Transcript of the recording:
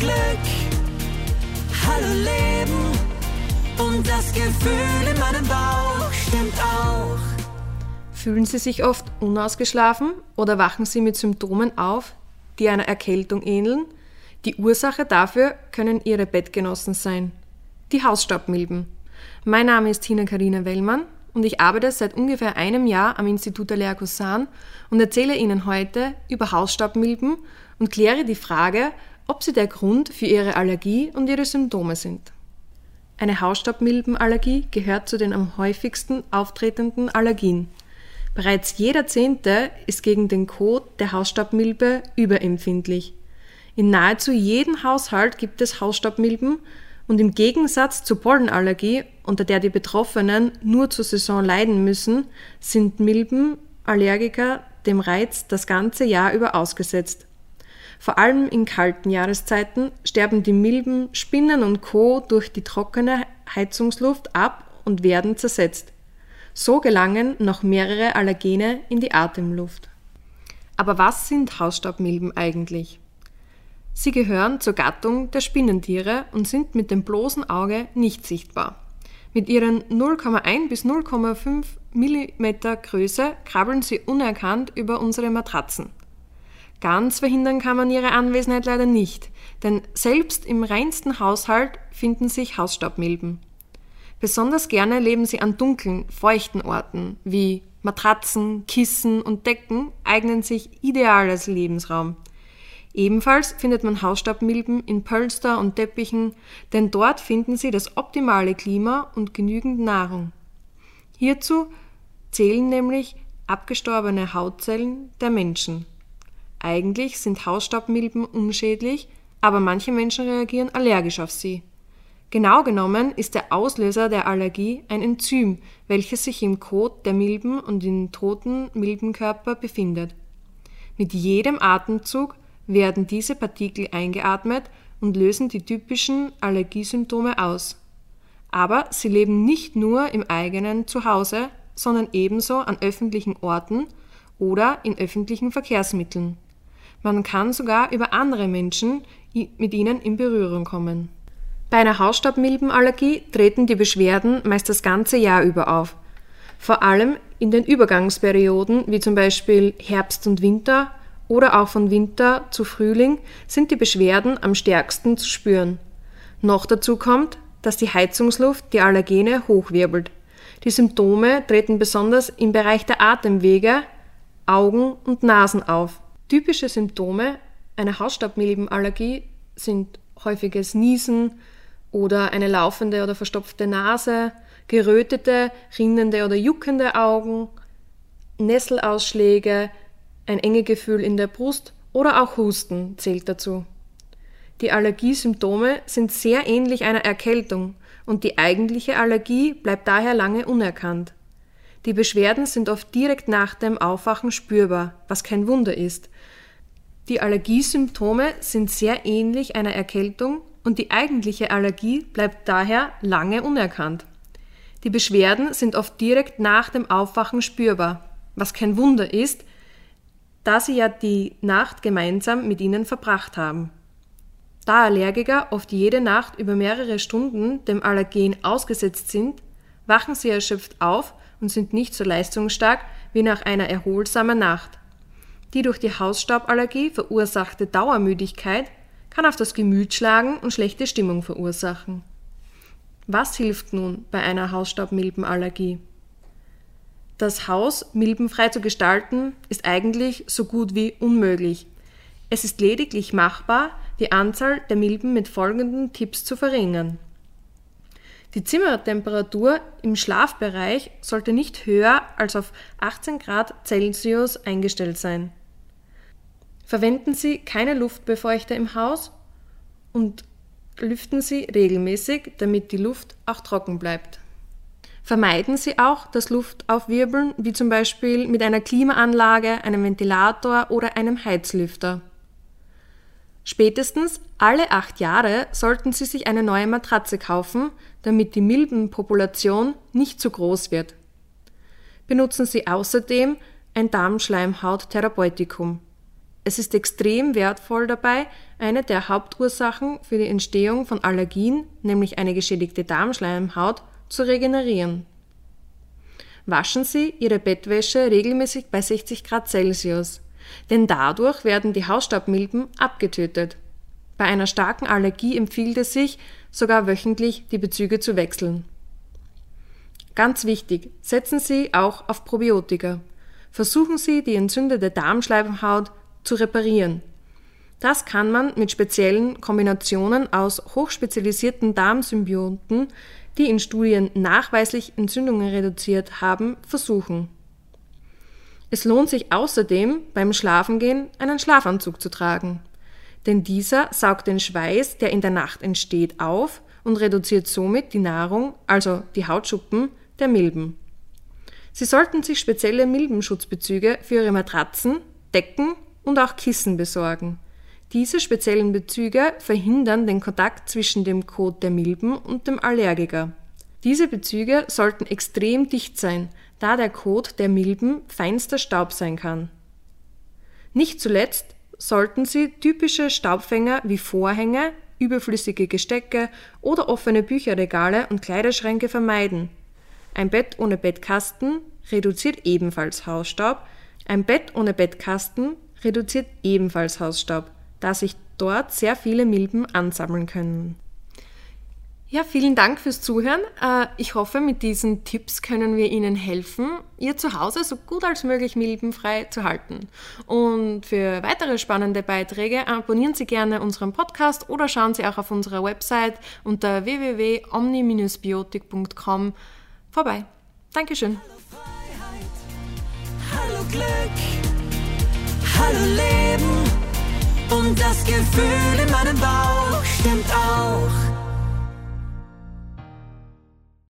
Glück. Hallo Leben und das Gefühl in meinem Bauch stimmt auch. Fühlen Sie sich oft unausgeschlafen oder wachen Sie mit Symptomen auf, die einer Erkältung ähneln? Die Ursache dafür können Ihre Bettgenossen sein. Die Hausstaubmilben. Mein Name ist Tina Karina Wellmann und ich arbeite seit ungefähr einem Jahr am Institut Alea Cousin und erzähle Ihnen heute über Hausstaubmilben und kläre die Frage, ob sie der Grund für Ihre Allergie und Ihre Symptome sind. Eine Hausstaubmilbenallergie gehört zu den am häufigsten auftretenden Allergien. Bereits jeder Zehnte ist gegen den Kot der Hausstaubmilbe überempfindlich. In nahezu jedem Haushalt gibt es Hausstaubmilben und im Gegensatz zur Pollenallergie, unter der die Betroffenen nur zur Saison leiden müssen, sind Milben Allergiker dem Reiz das ganze Jahr über ausgesetzt. Vor allem in kalten Jahreszeiten sterben die Milben, Spinnen und Co. durch die trockene Heizungsluft ab und werden zersetzt. So gelangen noch mehrere Allergene in die Atemluft. Aber was sind Hausstaubmilben eigentlich? Sie gehören zur Gattung der Spinnentiere und sind mit dem bloßen Auge nicht sichtbar. Mit ihren 0,1 bis 0,5 mm Größe krabbeln sie unerkannt über unsere Matratzen. Ganz verhindern kann man ihre Anwesenheit leider nicht, denn selbst im reinsten Haushalt finden sich Hausstaubmilben. Besonders gerne leben sie an dunklen, feuchten Orten wie Matratzen, Kissen und Decken eignen sich ideal als Lebensraum. Ebenfalls findet man Hausstaubmilben in Pölster und Teppichen, denn dort finden sie das optimale Klima und genügend Nahrung. Hierzu zählen nämlich abgestorbene Hautzellen der Menschen. Eigentlich sind Hausstaubmilben unschädlich, aber manche Menschen reagieren allergisch auf sie. Genau genommen ist der Auslöser der Allergie ein Enzym, welches sich im Kot der Milben und im toten Milbenkörper befindet. Mit jedem Atemzug werden diese Partikel eingeatmet und lösen die typischen Allergiesymptome aus. Aber sie leben nicht nur im eigenen Zuhause, sondern ebenso an öffentlichen Orten oder in öffentlichen Verkehrsmitteln. Man kann sogar über andere Menschen mit ihnen in Berührung kommen. Bei einer Hausstaubmilbenallergie treten die Beschwerden meist das ganze Jahr über auf. Vor allem in den Übergangsperioden, wie zum Beispiel Herbst und Winter oder auch von Winter zu Frühling, sind die Beschwerden am stärksten zu spüren. Noch dazu kommt, dass die Heizungsluft die Allergene hochwirbelt. Die Symptome treten besonders im Bereich der Atemwege, Augen und Nasen auf. Typische Symptome einer Hausstaubmilbenallergie sind häufiges Niesen, oder eine laufende oder verstopfte Nase, gerötete, rinnende oder juckende Augen, Nesselausschläge, ein enge Gefühl in der Brust oder auch Husten zählt dazu. Die Allergiesymptome sind sehr ähnlich einer Erkältung und die eigentliche Allergie bleibt daher lange unerkannt. Die Beschwerden sind oft direkt nach dem Aufwachen spürbar, was kein Wunder ist. Die Allergiesymptome sind sehr ähnlich einer Erkältung und die eigentliche Allergie bleibt daher lange unerkannt. Die Beschwerden sind oft direkt nach dem Aufwachen spürbar, was kein Wunder ist, da sie ja die Nacht gemeinsam mit ihnen verbracht haben. Da Allergiker oft jede Nacht über mehrere Stunden dem Allergen ausgesetzt sind, wachen sie erschöpft auf und sind nicht so leistungsstark wie nach einer erholsamen Nacht. Die durch die Hausstauballergie verursachte Dauermüdigkeit kann auf das Gemüt schlagen und schlechte Stimmung verursachen. Was hilft nun bei einer Hausstaubmilbenallergie? Das Haus milbenfrei zu gestalten ist eigentlich so gut wie unmöglich. Es ist lediglich machbar, die Anzahl der Milben mit folgenden Tipps zu verringern. Die Zimmertemperatur im Schlafbereich sollte nicht höher als auf 18 Grad Celsius eingestellt sein. Verwenden Sie keine Luftbefeuchter im Haus und lüften Sie regelmäßig, damit die Luft auch trocken bleibt. Vermeiden Sie auch das Luftaufwirbeln, wie zum Beispiel mit einer Klimaanlage, einem Ventilator oder einem Heizlüfter. Spätestens alle acht Jahre sollten Sie sich eine neue Matratze kaufen, damit die Milbenpopulation nicht zu groß wird. Benutzen Sie außerdem ein Darmschleimhaut-Therapeutikum. Es ist extrem wertvoll dabei, eine der Hauptursachen für die Entstehung von Allergien, nämlich eine geschädigte Darmschleimhaut, zu regenerieren. Waschen Sie Ihre Bettwäsche regelmäßig bei 60 Grad Celsius, denn dadurch werden die Hausstaubmilben abgetötet. Bei einer starken Allergie empfiehlt es sich, sogar wöchentlich die Bezüge zu wechseln. Ganz wichtig, setzen Sie auch auf Probiotika. Versuchen Sie, die entzündete Darmschleimhaut zu reparieren. Das kann man mit speziellen Kombinationen aus hochspezialisierten Darmsymbionten, die in Studien nachweislich Entzündungen reduziert haben, versuchen. Es lohnt sich außerdem beim Schlafengehen einen Schlafanzug zu tragen, denn dieser saugt den Schweiß, der in der Nacht entsteht, auf und reduziert somit die Nahrung, also die Hautschuppen, der Milben. Sie sollten sich spezielle Milbenschutzbezüge für Ihre Matratzen, Decken und auch Kissen besorgen. Diese speziellen Bezüge verhindern den Kontakt zwischen dem Kot der Milben und dem Allergiker. Diese Bezüge sollten extrem dicht sein, da der Kot der Milben feinster Staub sein kann. Nicht zuletzt sollten Sie typische Staubfänger wie Vorhänge, überflüssige Gestecke oder offene Bücherregale und Kleiderschränke vermeiden. Ein Bett ohne Bettkasten reduziert ebenfalls Hausstaub. Ein Bett ohne Bettkasten reduziert ebenfalls Hausstaub, da sich dort sehr viele Milben ansammeln können. Ja, vielen Dank fürs Zuhören. Äh, ich hoffe, mit diesen Tipps können wir Ihnen helfen, Ihr Zuhause so gut als möglich milbenfrei zu halten. Und für weitere spannende Beiträge abonnieren Sie gerne unseren Podcast oder schauen Sie auch auf unserer Website unter www.omni-biotik.com vorbei. Dankeschön. Hallo Glück, hallo Leben und das Gefühl in meinem Bauch stimmt auch.